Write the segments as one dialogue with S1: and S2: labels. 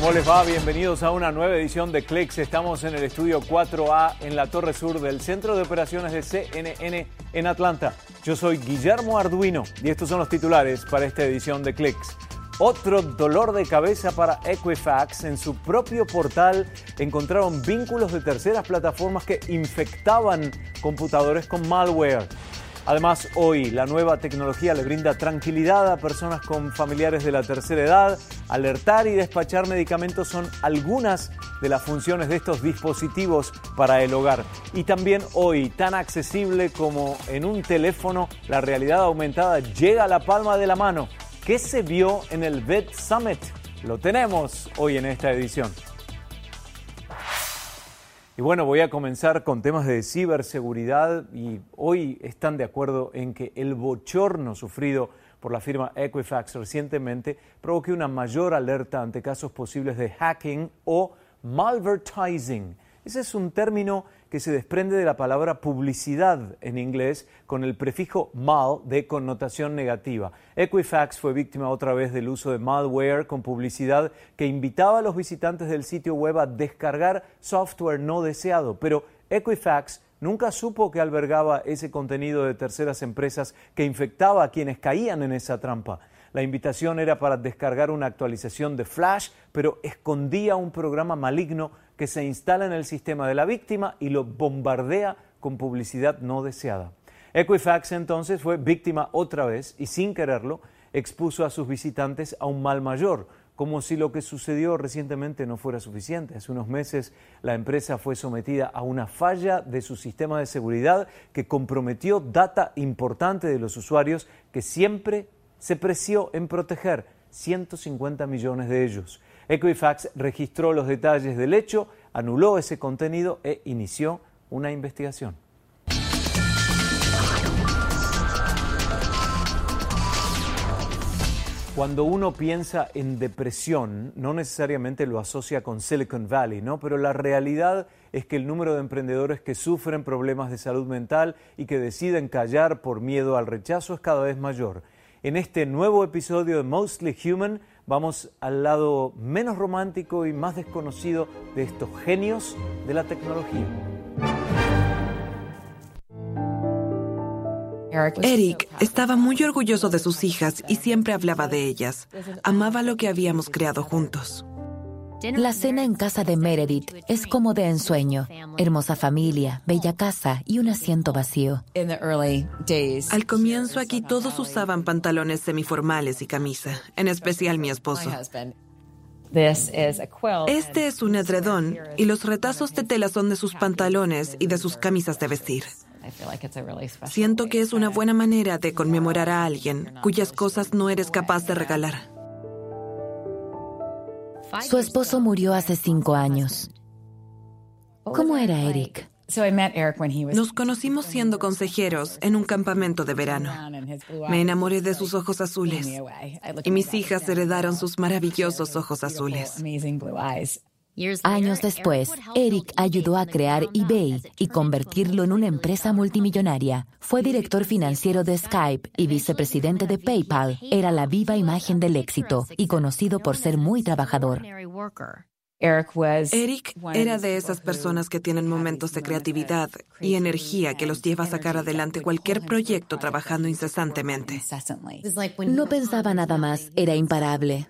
S1: ¿Cómo les va? Bienvenidos a una nueva edición de Clicks. Estamos en el estudio 4A en la Torre Sur del Centro de Operaciones de CNN en Atlanta. Yo soy Guillermo Arduino y estos son los titulares para esta edición de Clicks. Otro dolor de cabeza para Equifax. En su propio portal encontraron vínculos de terceras plataformas que infectaban computadores con malware. Además, hoy la nueva tecnología le brinda tranquilidad a personas con familiares de la tercera edad. Alertar y despachar medicamentos son algunas de las funciones de estos dispositivos para el hogar. Y también hoy, tan accesible como en un teléfono, la realidad aumentada llega a la palma de la mano. ¿Qué se vio en el Vet Summit? Lo tenemos hoy en esta edición. Y bueno, voy a comenzar con temas de ciberseguridad y hoy están de acuerdo en que el bochorno sufrido por la firma Equifax recientemente provoque una mayor alerta ante casos posibles de hacking o malvertising. Ese es un término que se desprende de la palabra publicidad en inglés con el prefijo mal de connotación negativa. Equifax fue víctima otra vez del uso de malware con publicidad que invitaba a los visitantes del sitio web a descargar software no deseado, pero Equifax nunca supo que albergaba ese contenido de terceras empresas que infectaba a quienes caían en esa trampa. La invitación era para descargar una actualización de Flash, pero escondía un programa maligno que se instala en el sistema de la víctima y lo bombardea con publicidad no deseada. Equifax entonces fue víctima otra vez y sin quererlo expuso a sus visitantes a un mal mayor, como si lo que sucedió recientemente no fuera suficiente. Hace unos meses la empresa fue sometida a una falla de su sistema de seguridad que comprometió data importante de los usuarios que siempre se preció en proteger 150 millones de ellos. Equifax registró los detalles del hecho, anuló ese contenido e inició una investigación. Cuando uno piensa en depresión, no necesariamente lo asocia con Silicon Valley, ¿no? Pero la realidad es que el número de emprendedores que sufren problemas de salud mental y que deciden callar por miedo al rechazo es cada vez mayor. En este nuevo episodio de Mostly Human vamos al lado menos romántico y más desconocido de estos genios de la tecnología.
S2: Eric estaba muy orgulloso de sus hijas y siempre hablaba de ellas. Amaba lo que habíamos creado juntos.
S3: La cena en casa de Meredith es como de ensueño. Hermosa familia, bella casa y un asiento vacío.
S2: Al comienzo aquí todos usaban pantalones semiformales y camisa, en especial mi esposo. Este es un edredón y los retazos de tela son de sus pantalones y de sus camisas de vestir. Siento que es una buena manera de conmemorar a alguien cuyas cosas no eres capaz de regalar.
S3: Su esposo murió hace cinco años. ¿Cómo era Eric?
S2: Nos conocimos siendo consejeros en un campamento de verano. Me enamoré de sus ojos azules y mis hijas heredaron sus maravillosos ojos azules.
S3: Años después, Eric ayudó a crear eBay y convertirlo en una empresa multimillonaria. Fue director financiero de Skype y vicepresidente de PayPal. Era la viva imagen del éxito y conocido por ser muy trabajador.
S2: Eric era de esas personas que tienen momentos de creatividad y energía que los lleva a sacar adelante cualquier proyecto trabajando incesantemente.
S3: No pensaba nada más, era imparable.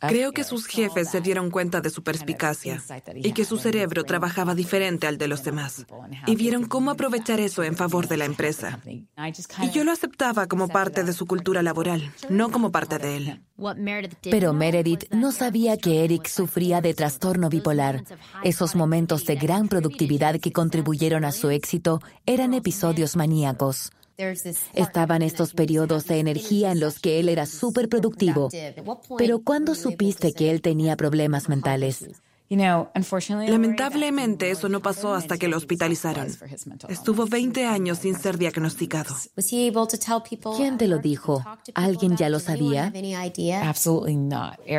S2: Creo que sus jefes se dieron cuenta de su perspicacia y que su cerebro trabajaba diferente al de los demás y vieron cómo aprovechar eso en favor de la empresa. Y yo lo aceptaba como parte de su cultura laboral, no como parte de él.
S3: Pero Meredith no sabía que Eric sufría de trastorno bipolar. Esos momentos de gran productividad que contribuyeron a su éxito eran episodios maníacos. Estaban estos periodos de energía en los que él era súper productivo. Pero ¿cuándo supiste que él tenía problemas mentales?
S2: Lamentablemente eso no pasó hasta que lo hospitalizaron. Estuvo 20 años sin ser diagnosticado.
S3: ¿Quién te lo dijo? ¿Alguien ya lo sabía?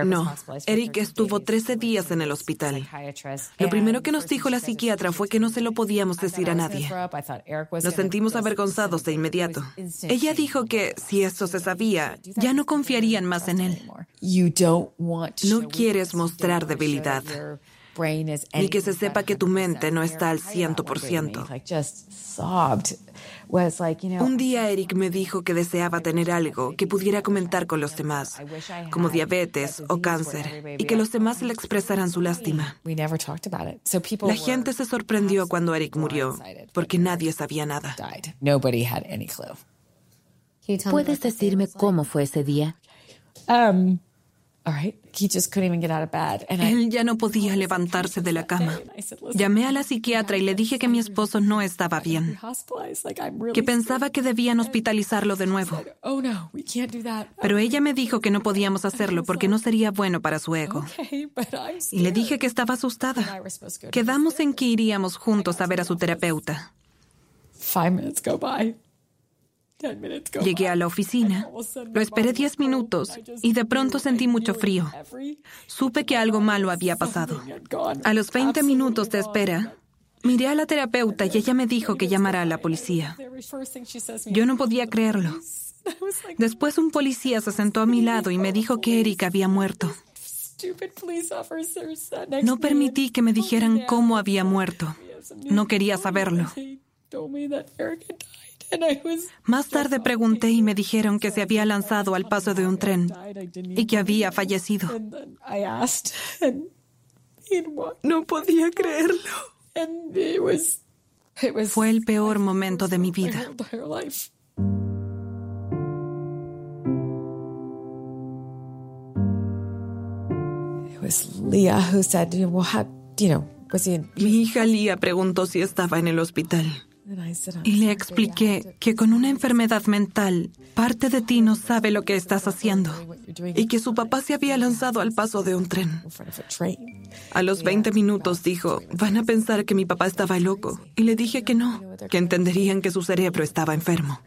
S2: No, Eric estuvo 13 días en el hospital. Lo primero que nos dijo la psiquiatra fue que no se lo podíamos decir a nadie. Nos sentimos avergonzados de inmediato. Ella dijo que si eso se sabía, ya no confiarían más en él. No quieres mostrar debilidad ni que se sepa que tu mente no está al ciento por ciento. Un día Eric me dijo que deseaba tener algo que pudiera comentar con los demás, como diabetes o cáncer, y que los demás le expresaran su lástima. La gente se sorprendió cuando Eric murió, porque nadie sabía nada.
S3: ¿Puedes decirme cómo fue ese día?
S2: Um, él ya no podía levantarse de la cama. Llamé a la psiquiatra y le dije que mi esposo no estaba bien, que pensaba que debían hospitalizarlo de nuevo. Oh, Pero ella me dijo que no podíamos hacerlo porque no sería bueno para su ego. Y le dije que estaba asustada. Quedamos en que iríamos juntos a ver a su terapeuta. Llegué a la oficina, lo esperé diez minutos y de pronto sentí mucho frío. Supe que algo malo había pasado. A los 20 minutos de espera, miré a la terapeuta y ella me dijo que llamara a la policía. Yo no podía creerlo. Después un policía se sentó a mi lado y me dijo que Eric había muerto. No permití que me dijeran cómo había muerto. No quería saberlo. Más tarde pregunté y me dijeron que se había lanzado al paso de un tren y que había fallecido. No podía creerlo. Fue el peor momento de mi vida. Mi hija Leah preguntó si estaba en el hospital. Y le expliqué que con una enfermedad mental, parte de ti no sabe lo que estás haciendo y que su papá se había lanzado al paso de un tren. A los 20 minutos dijo, van a pensar que mi papá estaba loco. Y le dije que no, que entenderían que su cerebro estaba enfermo.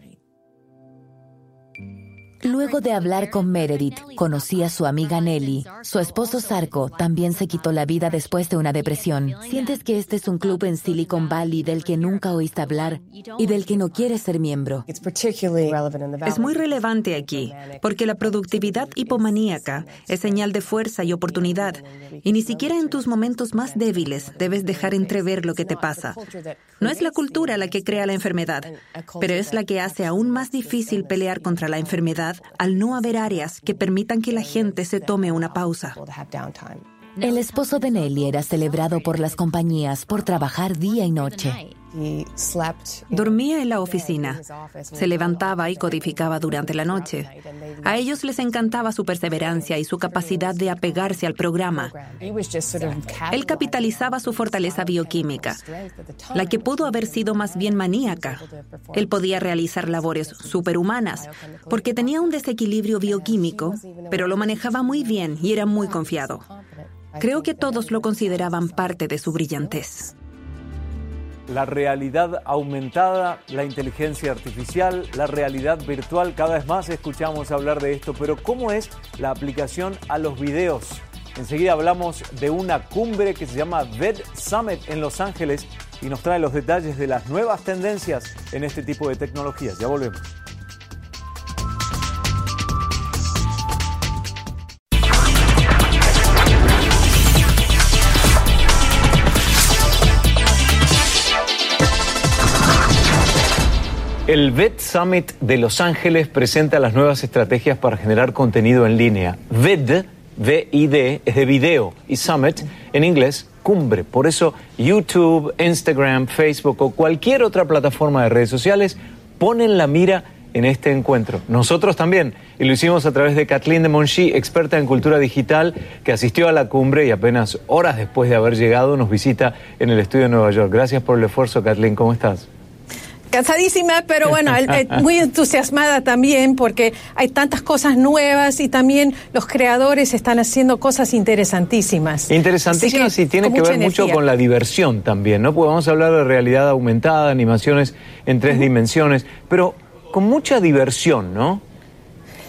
S3: Luego de hablar con Meredith, conocí a su amiga Nelly. Su esposo Sarko también se quitó la vida después de una depresión. ¿Sientes que este es un club en Silicon Valley del que nunca oíste hablar y del que no quieres ser miembro?
S4: Es muy relevante aquí, porque la productividad hipomaníaca es señal de fuerza y oportunidad, y ni siquiera en tus momentos más débiles debes dejar entrever lo que te pasa. No es la cultura la que crea la enfermedad, pero es la que hace aún más difícil pelear contra la enfermedad al no haber áreas que permitan que la gente se tome una pausa.
S3: El esposo de Nelly era celebrado por las compañías por trabajar día y noche.
S4: Dormía en la oficina, se levantaba y codificaba durante la noche. A ellos les encantaba su perseverancia y su capacidad de apegarse al programa. Él capitalizaba su fortaleza bioquímica, la que pudo haber sido más bien maníaca. Él podía realizar labores superhumanas porque tenía un desequilibrio bioquímico, pero lo manejaba muy bien y era muy confiado. Creo que todos lo consideraban parte de su brillantez
S1: la realidad aumentada, la inteligencia artificial, la realidad virtual. Cada vez más escuchamos hablar de esto, pero ¿cómo es la aplicación a los videos? Enseguida hablamos de una cumbre que se llama VED Summit en Los Ángeles y nos trae los detalles de las nuevas tendencias en este tipo de tecnologías. Ya volvemos. El VED Summit de Los Ángeles presenta las nuevas estrategias para generar contenido en línea. VED, V-I-D, es de video y Summit, en inglés, cumbre. Por eso YouTube, Instagram, Facebook o cualquier otra plataforma de redes sociales ponen la mira en este encuentro. Nosotros también, y lo hicimos a través de Kathleen de Monchi, experta en cultura digital, que asistió a la cumbre y apenas horas después de haber llegado nos visita en el estudio de Nueva York. Gracias por el esfuerzo, Kathleen. ¿Cómo estás?
S5: Cansadísima, pero bueno, muy entusiasmada también porque hay tantas cosas nuevas y también los creadores están haciendo cosas interesantísimas.
S1: Interesantísimas y tiene que ver mucho con la diversión también, ¿no? Porque vamos a hablar de realidad aumentada, animaciones en tres dimensiones, pero con mucha diversión, ¿no?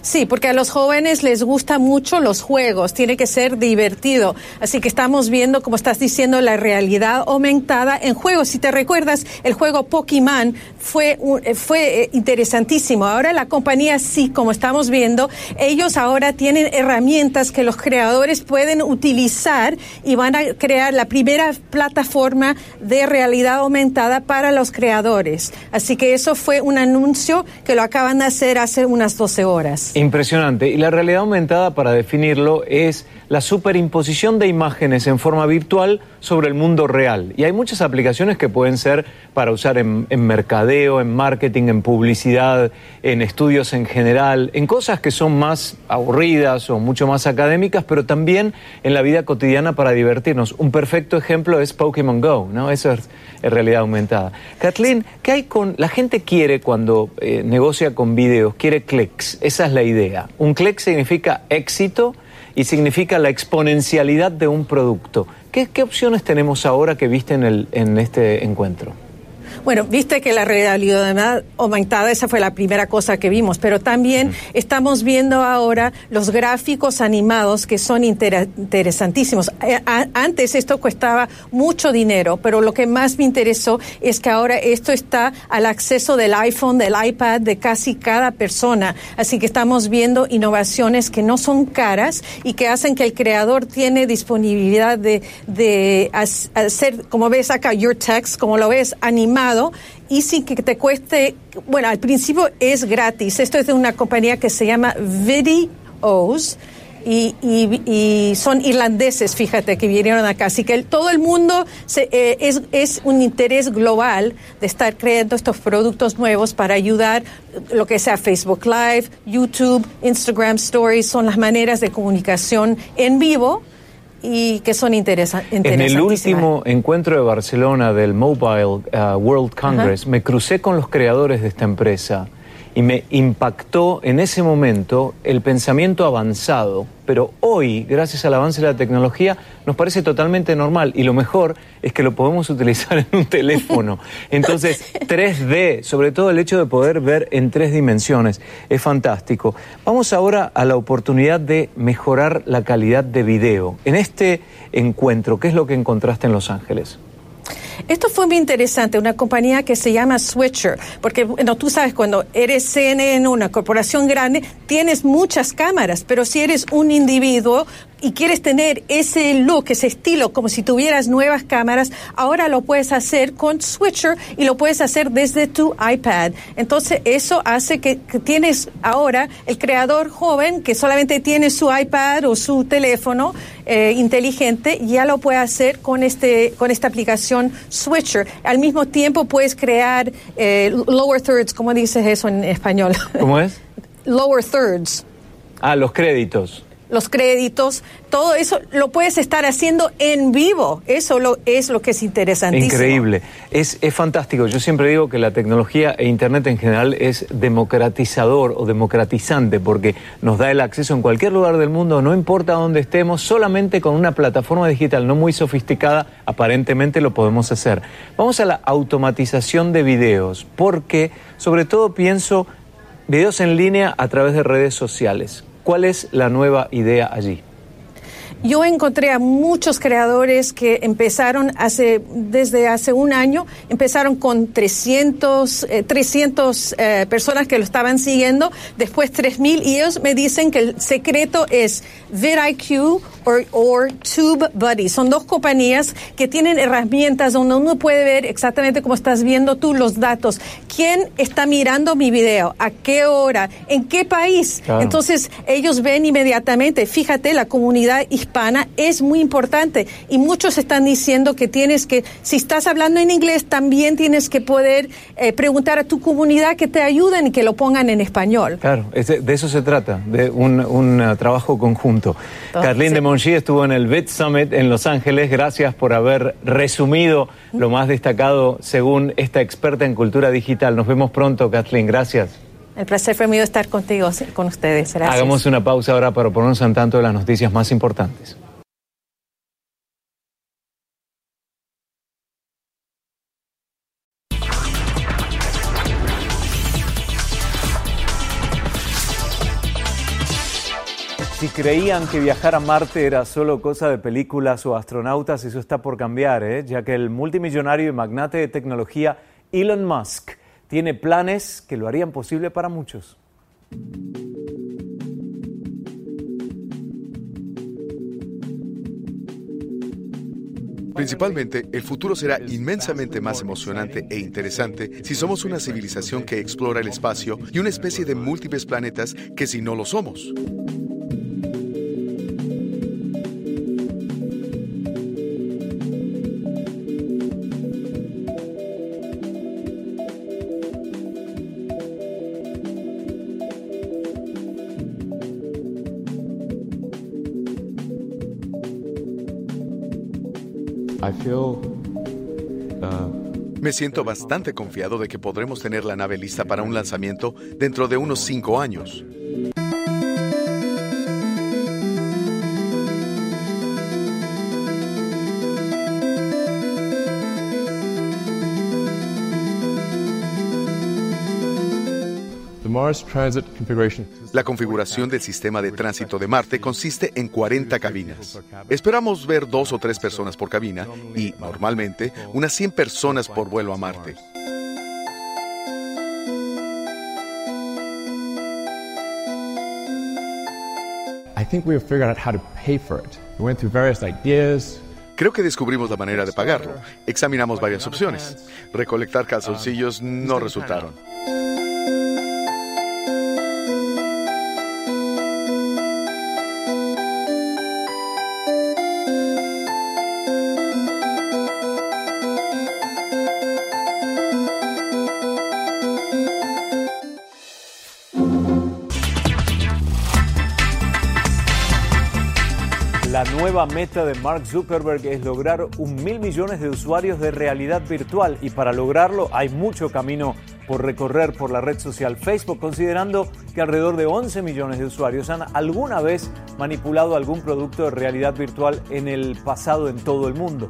S5: Sí, porque a los jóvenes les gusta mucho los juegos, tiene que ser divertido. Así que estamos viendo, como estás diciendo, la realidad aumentada en juegos. Si te recuerdas, el juego Pokémon fue, eh, fue eh, interesantísimo. Ahora la compañía sí, como estamos viendo, ellos ahora tienen herramientas que los creadores pueden utilizar y van a crear la primera plataforma de realidad aumentada para los creadores. Así que eso fue un anuncio que lo acaban de hacer hace unas 12 horas.
S1: Impresionante. Y la realidad aumentada, para definirlo, es la superimposición de imágenes en forma virtual sobre el mundo real. Y hay muchas aplicaciones que pueden ser para usar en, mercadeo, en marketing, en publicidad, en estudios en general, en cosas que son más aburridas o mucho más académicas, pero también en la vida cotidiana para divertirnos. Un perfecto ejemplo es Pokémon Go, ¿no? Eso es, realidad aumentada. Kathleen, ¿qué hay con... La gente quiere cuando eh, negocia con videos, quiere clics. Esa es la idea. Un click significa éxito y significa la exponencialidad de un producto. ¿Qué, qué opciones tenemos ahora que viste en, el, en este encuentro?
S5: Bueno, viste que la realidad aumentada, esa fue la primera cosa que vimos, pero también estamos viendo ahora los gráficos animados que son interesantísimos. Eh, antes esto costaba mucho dinero, pero lo que más me interesó es que ahora esto está al acceso del iPhone, del iPad, de casi cada persona. Así que estamos viendo innovaciones que no son caras y que hacen que el creador tiene disponibilidad de, de hacer, como ves acá, Your Text, como lo ves, animado y sin que te cueste, bueno, al principio es gratis. Esto es de una compañía que se llama Videos. Y, y, son irlandeses, fíjate, que vinieron acá. Así que todo el mundo eh, es, es, un interés global de estar creando estos productos nuevos para ayudar lo que sea Facebook Live, YouTube, Instagram Stories, son las maneras de comunicación en vivo y que son interesantes.
S1: En el último encuentro de Barcelona del Mobile uh, World Congress, me crucé con los creadores de esta empresa y me impactó en ese momento el pensamiento avanzado, pero hoy, gracias al avance de la tecnología, nos parece totalmente normal y lo mejor es que lo podemos utilizar en un teléfono. Entonces, 3D, sobre todo el hecho de poder ver en tres dimensiones, es fantástico. Vamos ahora a la oportunidad de mejorar la calidad de video. En este encuentro, ¿qué es lo que encontraste en Los Ángeles?
S5: Esto fue muy interesante, una compañía que se llama Switcher, porque bueno, tú sabes, cuando eres CNN, una corporación grande, tienes muchas cámaras, pero si eres un individuo, y quieres tener ese look, ese estilo, como si tuvieras nuevas cámaras, ahora lo puedes hacer con Switcher y lo puedes hacer desde tu iPad. Entonces, eso hace que, tienes ahora el creador joven que solamente tiene su iPad o su teléfono eh, inteligente, ya lo puede hacer con, este, con esta aplicación Switcher. Al mismo tiempo, puedes crear eh, lower thirds, ¿cómo dices eso en español?
S1: ¿Cómo es?
S5: lower thirds.
S1: Ah, los créditos
S5: los créditos, todo eso lo puedes estar haciendo en vivo. Eso lo, es lo que es interesantísimo.
S1: Increíble. Es, es fantástico. Yo siempre digo que la tecnología e Internet en general es democratizador o democratizante porque nos da el acceso en cualquier lugar del mundo, no importa dónde estemos, solamente con una plataforma digital no muy sofisticada, aparentemente lo podemos hacer. Vamos a la automatización de videos, porque sobre todo pienso videos en línea a través de redes sociales. ¿Cuál es la nueva idea allí?
S5: Yo encontré a muchos creadores que empezaron hace, desde hace un año, empezaron con 300, 300 eh, eh, personas que lo estaban siguiendo, después 3.000 y ellos me dicen que el secreto es vidIQ o TubeBuddy. Son dos compañías que tienen herramientas donde uno puede ver exactamente como estás viendo tú los datos. ¿Quién está mirando mi video? ¿A qué hora? ¿En qué país? Entonces ellos ven inmediatamente, fíjate, la comunidad hispana hispana es muy importante y muchos están diciendo que tienes que, si estás hablando en inglés, también tienes que poder eh, preguntar a tu comunidad que te ayuden y que lo pongan en español.
S1: Claro, de eso se trata, de un, uh, trabajo conjunto. Carlín de Monchi estuvo en el BIT Summit en Los Ángeles. Gracias por haber resumido lo más destacado según esta experta en cultura digital. Nos vemos pronto, Kathleen. Gracias.
S5: El placer fue mío estar contigo, con ustedes. Gracias.
S1: Hagamos una pausa ahora para ponernos en tanto de las noticias más importantes. Si creían que viajar a Marte era solo cosa de películas o astronautas, eso está por cambiar, ¿eh? ya que el multimillonario y magnate de tecnología Elon Musk tiene planes que lo harían posible para muchos.
S6: Principalmente, el futuro será inmensamente más emocionante e interesante si somos una civilización que explora el espacio y una especie de múltiples planetas que si no lo somos. Siento bastante confiado de que podremos tener la nave lista para un lanzamiento dentro de unos cinco años. La configuración del sistema de tránsito de Marte consiste en 40 cabinas. Esperamos ver dos o tres personas por cabina y, normalmente, unas 100 personas por vuelo a Marte. Creo que descubrimos la manera de pagarlo. Examinamos varias opciones. Recolectar calzoncillos no resultaron.
S1: Nueva meta de Mark Zuckerberg es lograr un mil millones de usuarios de realidad virtual y para lograrlo hay mucho camino por recorrer por la red social Facebook, considerando que alrededor de 11 millones de usuarios han alguna vez manipulado algún producto de realidad virtual en el pasado en todo el mundo.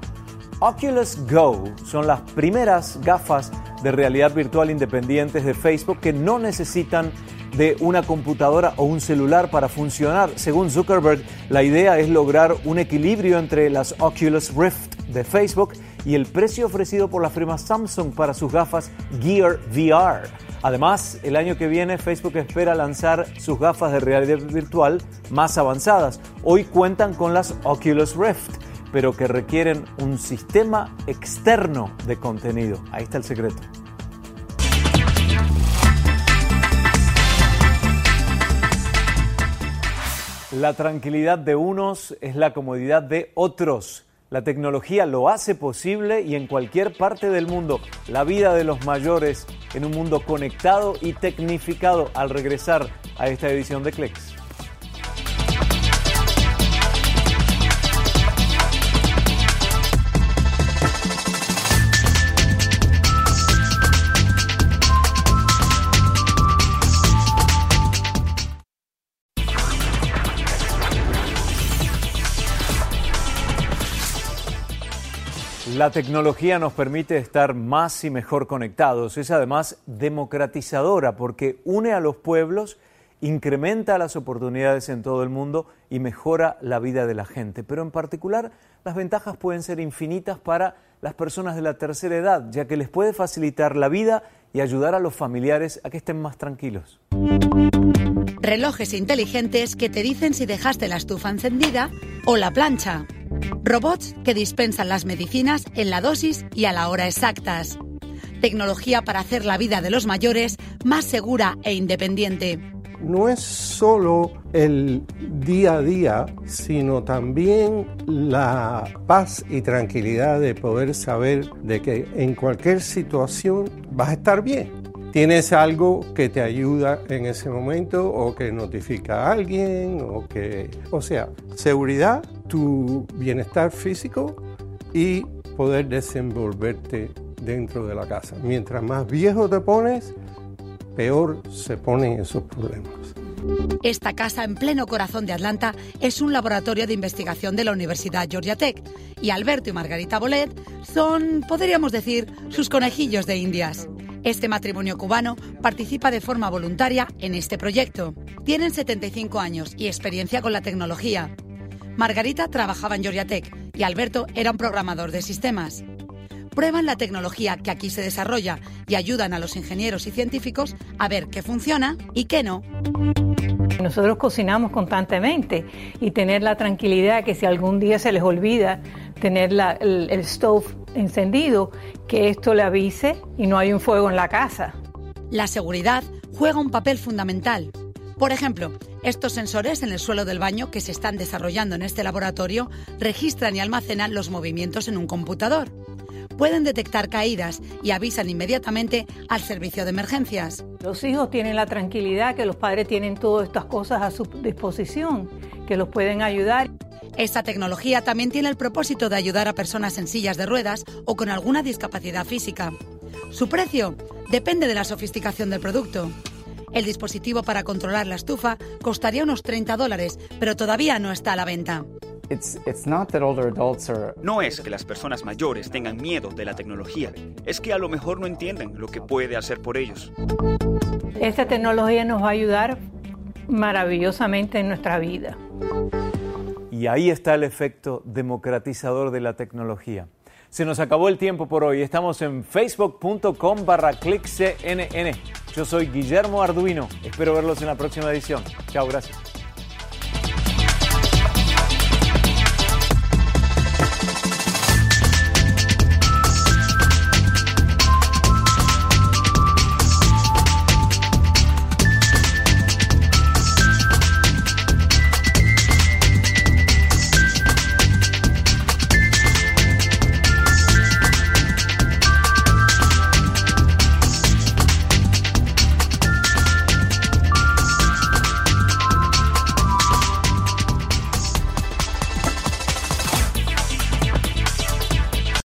S1: Oculus Go son las primeras gafas de realidad virtual independientes de Facebook que no necesitan de una computadora o un celular para funcionar. Según Zuckerberg, la idea es lograr un equilibrio entre las Oculus Rift de Facebook y el precio ofrecido por la firma Samsung para sus gafas Gear VR. Además, el año que viene Facebook espera lanzar sus gafas de realidad virtual más avanzadas. Hoy cuentan con las Oculus Rift, pero que requieren un sistema externo de contenido. Ahí está el secreto. La tranquilidad de unos es la comodidad de otros. La tecnología lo hace posible y en cualquier parte del mundo la vida de los mayores en un mundo conectado y tecnificado al regresar a esta edición de Clex. La tecnología nos permite estar más y mejor conectados. Es además democratizadora porque une a los pueblos, incrementa las oportunidades en todo el mundo y mejora la vida de la gente. Pero en particular, las ventajas pueden ser infinitas para las personas de la tercera edad, ya que les puede facilitar la vida y ayudar a los familiares a que estén más tranquilos.
S7: Relojes inteligentes que te dicen si dejaste la estufa encendida o la plancha Robots que dispensan las medicinas en la dosis y a la hora exactas. Tecnología para hacer la vida de los mayores más segura e independiente.
S8: no es solo el día a día, sino también la paz y tranquilidad de poder saber de que en cualquier situación vas a estar bien. Tienes algo que te ayuda en ese momento o que notifica a alguien o que, o sea, seguridad, tu bienestar físico y poder desenvolverte dentro de la casa. Mientras más viejo te pones, peor se ponen esos problemas.
S7: Esta casa en pleno corazón de Atlanta es un laboratorio de investigación de la Universidad Georgia Tech y Alberto y Margarita Bolet son, podríamos decir, sus conejillos de indias. Este matrimonio cubano participa de forma voluntaria en este proyecto. Tienen 75 años y experiencia con la tecnología. Margarita trabajaba en Georgia Tech y Alberto era un programador de sistemas prueban la tecnología que aquí se desarrolla y ayudan a los ingenieros y científicos a ver qué funciona y qué no.
S9: Nosotros cocinamos constantemente y tener la tranquilidad que si algún día se les olvida tener el, el stove encendido, que esto le avise y no hay un fuego en la casa.
S7: La seguridad juega un papel fundamental. Por ejemplo, estos sensores en el suelo del baño que se están desarrollando en este laboratorio registran y almacenan los movimientos en un computador pueden detectar caídas y avisan inmediatamente al servicio de emergencias.
S9: Los hijos tienen la tranquilidad que los padres tienen todas estas cosas a su disposición, que los pueden ayudar.
S7: Esta tecnología también tiene el propósito de ayudar a personas en sillas de ruedas o con alguna discapacidad física. Su precio depende de la sofisticación del producto. El dispositivo para controlar la estufa costaría unos 30 dólares, pero todavía no está a la venta.
S10: No es que las personas mayores tengan miedo de la tecnología, es que a lo mejor no entienden lo que puede hacer por ellos.
S9: Esta tecnología nos va a ayudar maravillosamente en nuestra vida.
S1: Y ahí está el efecto democratizador de la tecnología. Se nos acabó el tiempo por hoy. Estamos en facebook.com barra clickcnn. Yo soy Guillermo Arduino. Espero verlos en la próxima edición. Chao, gracias.